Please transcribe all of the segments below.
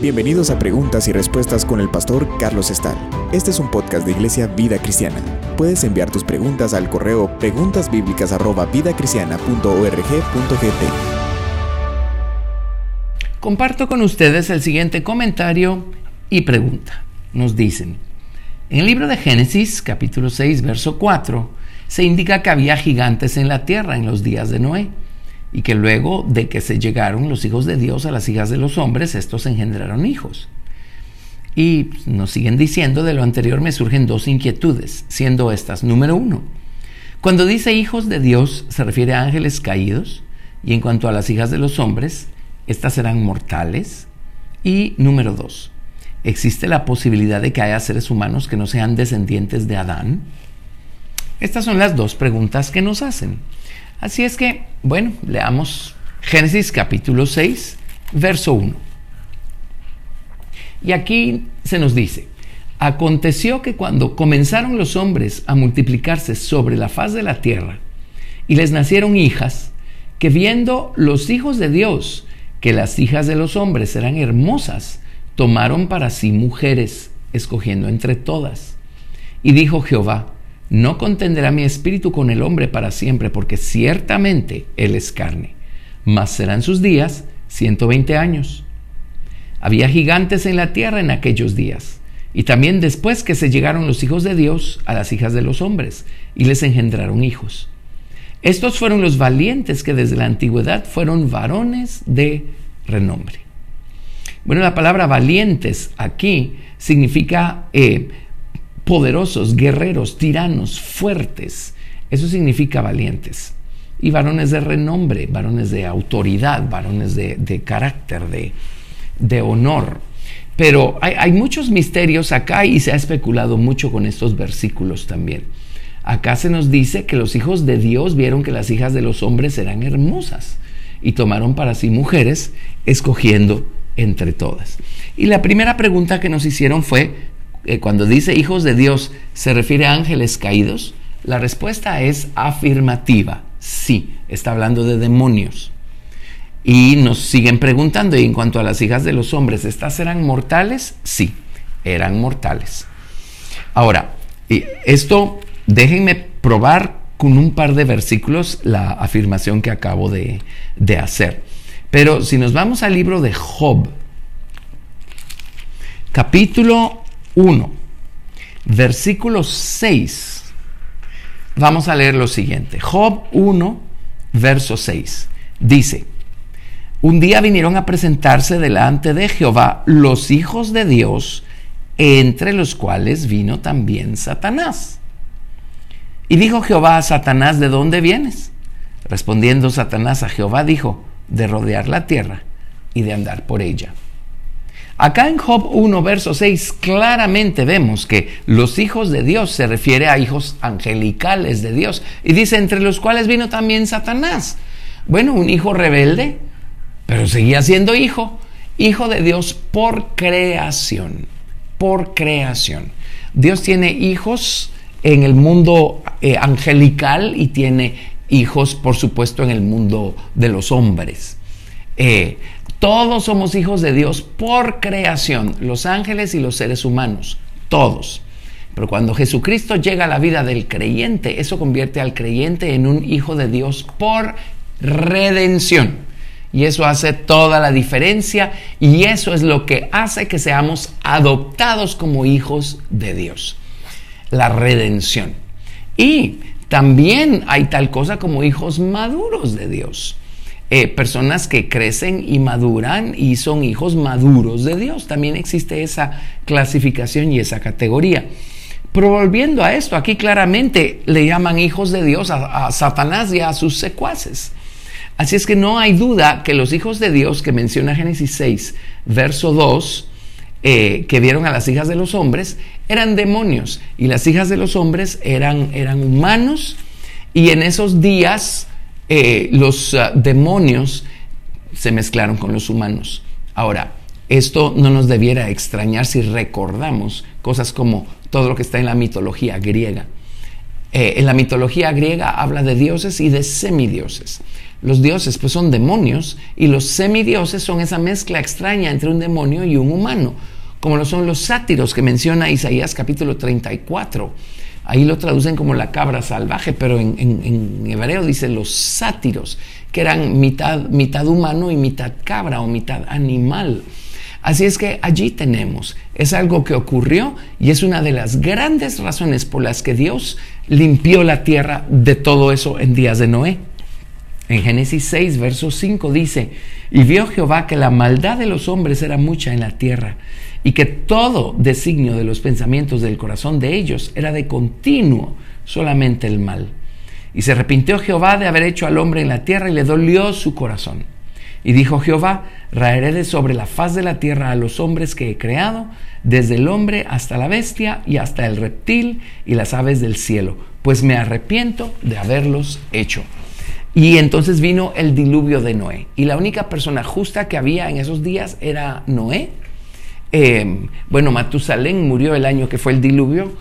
Bienvenidos a Preguntas y Respuestas con el pastor Carlos Estal. Este es un podcast de Iglesia Vida Cristiana. Puedes enviar tus preguntas al correo preguntasbiblicas@vidacristiana.org.gt. Comparto con ustedes el siguiente comentario y pregunta. Nos dicen, en el libro de Génesis, capítulo 6, verso 4, se indica que había gigantes en la tierra en los días de Noé y que luego de que se llegaron los hijos de Dios a las hijas de los hombres, estos engendraron hijos. Y nos siguen diciendo, de lo anterior me surgen dos inquietudes, siendo estas, número uno, cuando dice hijos de Dios se refiere a ángeles caídos, y en cuanto a las hijas de los hombres, estas serán mortales. Y número dos, ¿existe la posibilidad de que haya seres humanos que no sean descendientes de Adán? Estas son las dos preguntas que nos hacen. Así es que, bueno, leamos Génesis capítulo 6, verso 1. Y aquí se nos dice, aconteció que cuando comenzaron los hombres a multiplicarse sobre la faz de la tierra, y les nacieron hijas, que viendo los hijos de Dios que las hijas de los hombres eran hermosas, tomaron para sí mujeres, escogiendo entre todas. Y dijo Jehová, no contenderá mi espíritu con el hombre para siempre, porque ciertamente él es carne, mas serán sus días 120 años. Había gigantes en la tierra en aquellos días, y también después que se llegaron los hijos de Dios a las hijas de los hombres, y les engendraron hijos. Estos fueron los valientes que desde la antigüedad fueron varones de renombre. Bueno, la palabra valientes aquí significa eh, poderosos, guerreros, tiranos, fuertes. Eso significa valientes. Y varones de renombre, varones de autoridad, varones de, carácter, de, honor. Pero hay, hay, muchos misterios acá y se ha especulado mucho con estos versículos también. Acá se nos dice que los hijos de Dios vieron que las hijas de los hombres eran hermosas y tomaron para sí mujeres, escogiendo entre todas. Y la primera pregunta que nos hicieron fue, eh, cuando dice hijos de Dios, ¿se refiere a ángeles caídos? La respuesta es afirmativa. Sí, está hablando de demonios. Y nos siguen preguntando, y en cuanto a las hijas de los hombres, ¿estas eran mortales? Sí, eran mortales. Ahora, esto déjenme probar con un par de versículos la afirmación que acabo de, de hacer. Pero si nos vamos al libro de Job, capítulo 1, versículo 6, vamos a leer lo siguiente. Job 1, verso 6. Dice, un día vinieron a presentarse delante de Jehová los hijos de Dios, entre los cuales vino también Satanás. Y dijo Jehová a Satanás, ¿de dónde vienes? Respondiendo Satanás a Jehová, dijo, de rodear la tierra y de andar por ella. Acá en Job 1, verso 6, claramente vemos que los hijos de Dios se refiere a hijos angelicales de Dios. Y dice, entre los cuales vino también Satanás. Bueno, un hijo rebelde, pero seguía siendo hijo. Hijo de Dios por creación. Por creación. Dios tiene hijos en el mundo eh, angelical y tiene hijos, por supuesto, en el mundo de los hombres. Eh, todos somos hijos de Dios por creación, los ángeles y los seres humanos, todos. Pero cuando Jesucristo llega a la vida del creyente, eso convierte al creyente en un hijo de Dios por redención. Y eso hace toda la diferencia y eso es lo que hace que seamos adoptados como hijos de Dios. La redención. Y también hay tal cosa como hijos maduros de Dios. Eh, personas que crecen y maduran y son hijos maduros de Dios. También existe esa clasificación y esa categoría. Pero volviendo a esto, aquí claramente le llaman hijos de Dios a, Satanás y a sus secuaces. Así es que no hay duda que los hijos de Dios que menciona Génesis 6, verso 2, eh, que vieron a las hijas de los hombres, eran demonios y las hijas de los hombres eran, eran humanos y en esos días eh, los ah, demonios se mezclaron con los humanos. Ahora, esto no nos debiera extrañar si recordamos cosas como todo lo que está en la mitología griega. Eh, en la mitología griega habla de dioses y de semidioses. Los dioses pues son demonios y los semidioses son esa mezcla extraña entre un demonio y un humano, como lo son los sátiros que menciona Isaías capítulo 34. Ahí lo traducen como la cabra salvaje, pero en, hebreo dice los sátiros, que eran mitad, mitad humano y mitad cabra o mitad animal. Así es que allí tenemos, es algo que ocurrió y es una de las grandes razones por las que Dios limpió la tierra de todo eso en días de Noé. En Génesis 6, verso 5 dice, y vio Jehová que la maldad de los hombres era mucha en la tierra, y que todo designio de los pensamientos del corazón de ellos era de continuo solamente el mal. Y se arrepintió Jehová de haber hecho al hombre en la tierra y le dolió su corazón. Y dijo Jehová, raeré de sobre la faz de la tierra a los hombres que he creado, desde el hombre hasta la bestia y hasta el reptil y las aves del cielo, pues me arrepiento de haberlos hecho. Y entonces vino el diluvio de Noé. Y la única persona justa que había en esos días era Noé. Eh, bueno, Matusalén murió el año que fue el diluvio.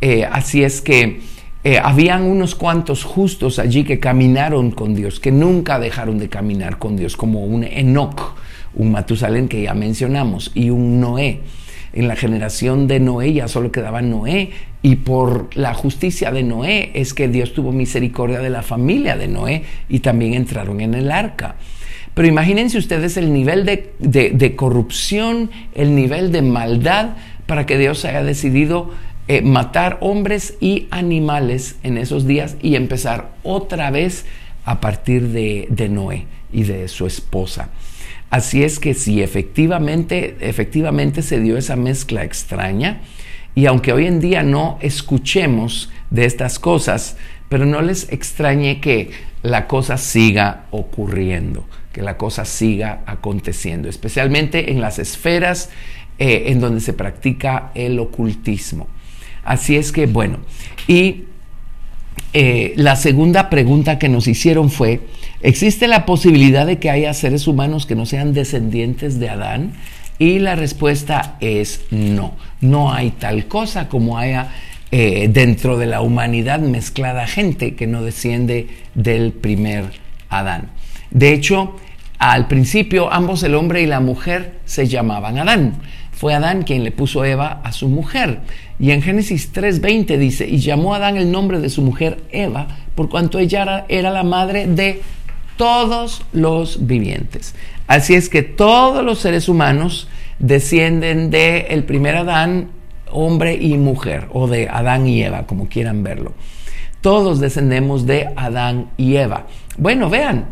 Eh, así es que eh, habían unos cuantos justos allí que caminaron con Dios, que nunca dejaron de caminar con Dios, como un Enoch, un Matusalén que ya mencionamos, y un Noé en la generación de Noé ya solo quedaba Noé y por la justicia de Noé es que Dios tuvo misericordia de la familia de Noé y también entraron en el arca. Pero imagínense ustedes el nivel de, corrupción, el nivel de maldad para que Dios haya decidido eh, matar hombres y animales en esos días y empezar otra vez a partir de, de Noé y de su esposa. Así es que si efectivamente, efectivamente se dio esa mezcla extraña, y aunque hoy en día no escuchemos de estas cosas, pero no les extrañe que la cosa siga ocurriendo, que la cosa siga aconteciendo, especialmente en las esferas eh, en donde se practica el ocultismo. Así es que, bueno, y eh, la segunda pregunta que nos hicieron fue, ¿existe la posibilidad de que haya seres humanos que no sean descendientes de Adán? Y la respuesta es no, no hay tal cosa como haya eh, dentro de la humanidad mezclada gente que no desciende del primer Adán. De hecho, al principio ambos el hombre y la mujer se llamaban Adán. Fue Adán quien le puso Eva a su mujer. Y en Génesis 3:20 dice, y llamó Adán el nombre de su mujer Eva, por cuanto ella era, la madre de todos los vivientes. Así es que todos los seres humanos descienden de el primer Adán, hombre y mujer, o de Adán y Eva, como quieran verlo. Todos descendemos de Adán y Eva. Bueno, vean,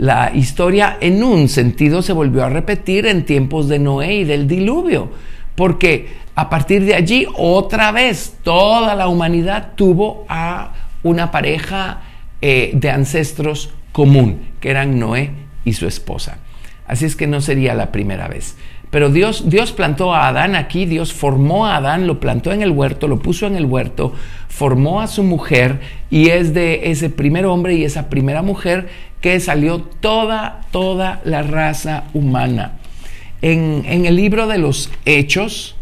la historia en un sentido se volvió a repetir en tiempos de Noé y del diluvio, porque a partir de allí otra vez toda la humanidad tuvo a una pareja eh, de ancestros común, que eran Noé y su esposa. Así es que no sería la primera vez. Pero Dios, Dios plantó a Adán aquí, Dios formó a Adán, lo plantó en el huerto, lo puso en el huerto, formó a su mujer y es de ese primer hombre y esa primera mujer que salió toda, toda la raza humana. En, el libro de los Hechos,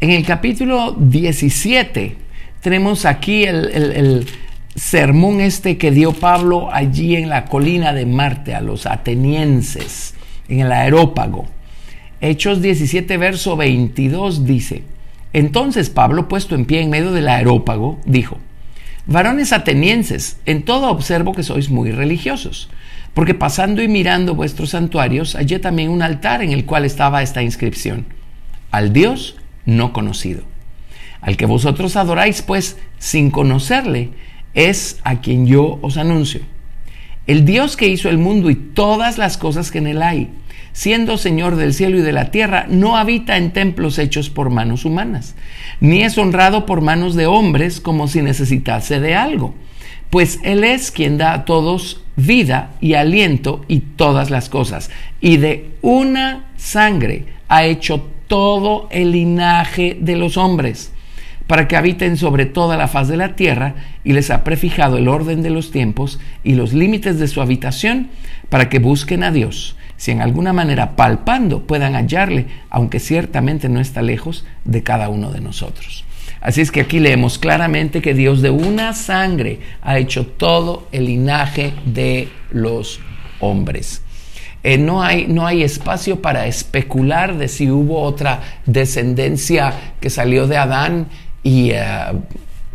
en el capítulo 17, tenemos aquí el, el sermón este que dio Pablo allí en la colina de Marte a los atenienses, en el aerópago. Hechos 17, verso 22 dice, entonces Pablo, puesto en pie en medio del aerópago, dijo, Varones atenienses, en todo observo que sois muy religiosos, porque pasando y mirando vuestros santuarios, hallé también un altar en el cual estaba esta inscripción, al Dios no conocido. Al que vosotros adoráis, pues, sin conocerle, es a quien yo os anuncio. El Dios que hizo el mundo y todas las cosas que en él hay, siendo Señor del cielo y de la tierra, no habita en templos hechos por manos humanas, ni es honrado por manos de hombres como si necesitase de algo, pues Él es quien da a todos vida y aliento y todas las cosas, y de una sangre ha hecho todo el linaje de los hombres para que habiten sobre toda la faz de la tierra, y les ha prefijado el orden de los tiempos y los límites de su habitación, para que busquen a Dios, si en alguna manera palpando puedan hallarle, aunque ciertamente no está lejos de cada uno de nosotros. Así es que aquí leemos claramente que Dios de una sangre ha hecho todo el linaje de los hombres. Eh, no, hay, no hay espacio para especular de si hubo otra descendencia que salió de Adán y eh,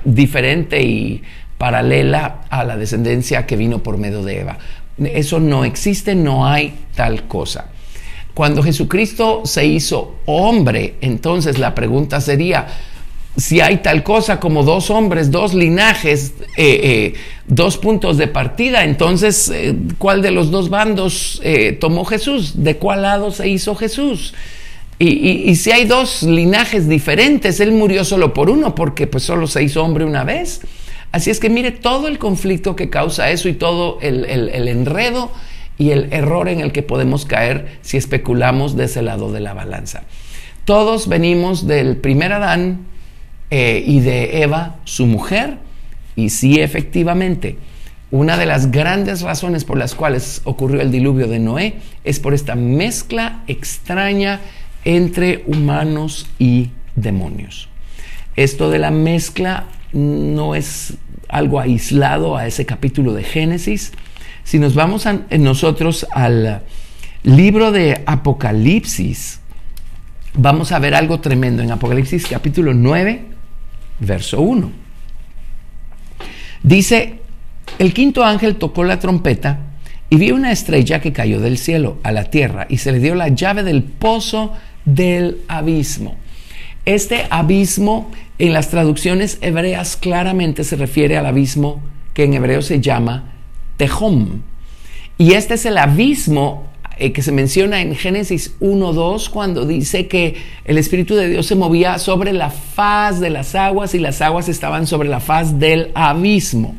diferente y paralela a la descendencia que vino por medio de Eva. Eso no existe, no hay tal cosa. Cuando Jesucristo se hizo hombre, entonces la pregunta sería, si hay tal cosa como dos hombres, dos linajes, eh, eh, dos puntos de partida, entonces, ¿cuál de los dos bandos tomó Jesús? ¿De cuál lado se hizo Jesús? Y, si hay dos linajes diferentes, Él murió solo por uno, porque pues solo se hizo hombre una vez. Así es que mire todo el conflicto que causa eso y todo el, enredo y el error en el que podemos caer si especulamos de ese lado de la balanza. Todos venimos del primer Adán, eh, y de Eva, su mujer. Y sí, efectivamente, una de las grandes razones por las cuales ocurrió el diluvio de Noé es por esta mezcla extraña entre humanos y demonios. Esto de la mezcla no es algo aislado a ese capítulo de Génesis. Si nos vamos nosotros al libro de Apocalipsis, vamos a ver algo tremendo en Apocalipsis capítulo 9, verso 1. Dice, el quinto ángel tocó la trompeta y vio una estrella que cayó del cielo a la tierra y se le dio la llave del pozo del abismo. Este abismo en las traducciones hebreas claramente se refiere al abismo que en hebreo se llama Tehom. Y este es el abismo eh, que se menciona en Génesis 1.2 cuando dice que el Espíritu de Dios se movía sobre la faz de las aguas y las aguas estaban sobre la faz del abismo.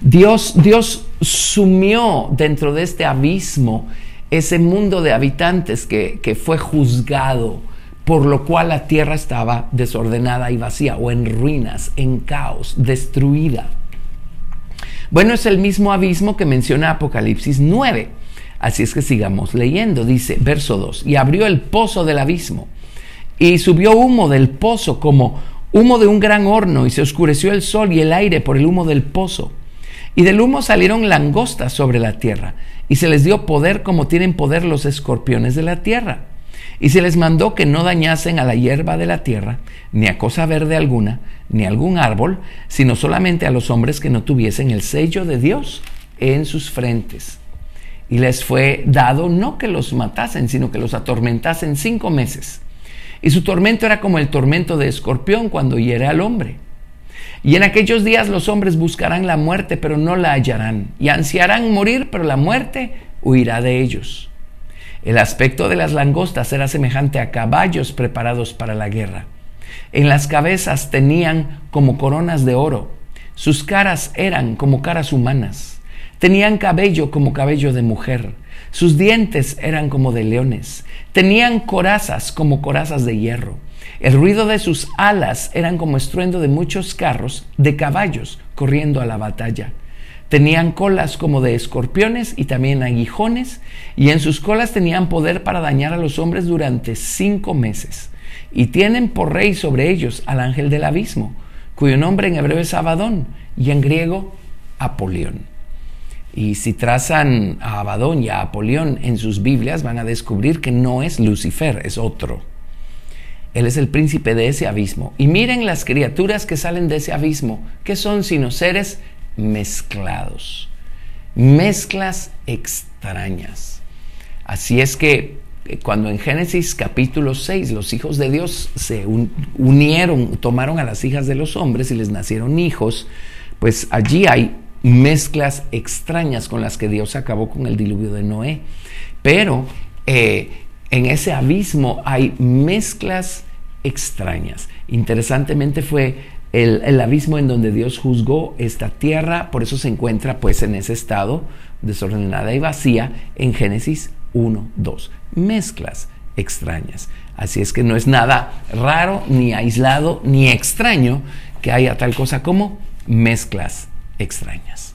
Dios, Dios sumió dentro de este abismo ese mundo de habitantes que, que fue juzgado, por lo cual la tierra estaba desordenada y vacía, o en ruinas, en caos, destruida. Bueno, es el mismo abismo que menciona Apocalipsis 9 Así es que sigamos leyendo. Dice, verso 2, y abrió el pozo del abismo, y subió humo del pozo como humo de un gran horno, y se oscureció el sol y el aire por el humo del pozo. Y del humo salieron langostas sobre la tierra, y se les dio poder como tienen poder los escorpiones de la tierra. Y se les mandó que no dañasen a la hierba de la tierra, ni a cosa verde alguna, ni algún árbol, sino solamente a los hombres que no tuviesen el sello de Dios en sus frentes y les fue dado no que los matasen, sino que los atormentasen cinco meses. Y su tormento era como el tormento de escorpión cuando hiere al hombre. Y en aquellos días los hombres buscarán la muerte, pero no la hallarán, y ansiarán morir, pero la muerte huirá de ellos. El aspecto de las langostas era semejante a caballos preparados para la guerra. En las cabezas tenían como coronas de oro, sus caras eran como caras humanas Tenían cabello como cabello de mujer, sus dientes eran como de leones, tenían corazas como corazas de hierro. El ruido de sus alas eran como estruendo de muchos carros de caballos corriendo a la batalla. Tenían colas como de escorpiones y también aguijones, y en sus colas tenían poder para dañar a los hombres durante cinco meses. Y tienen por rey sobre ellos al ángel del abismo, cuyo nombre en hebreo es Abadón y en griego Apolión. Y si trazan a Abadón y a Apolión en sus Biblias, van a descubrir que no es Lucifer, es otro. Él es el príncipe de ese abismo. Y miren las criaturas que salen de ese abismo, que son sino seres mezclados, mezclas extrañas. Así es que eh, cuando en Génesis capítulo 6 los hijos de Dios se unieron, tomaron a las hijas de los hombres y les nacieron hijos, pues allí hay mezclas extrañas con las que Dios acabó con el diluvio de Noé. Pero eh, en ese abismo hay mezclas extrañas. Interesantemente fue el, abismo en donde Dios juzgó esta tierra, por eso se encuentra pues en ese estado desordenada y vacía en Génesis 1, 2. Mezclas extrañas. Así es que no es nada raro, ni aislado, ni extraño que haya tal cosa como mezclas extrañas.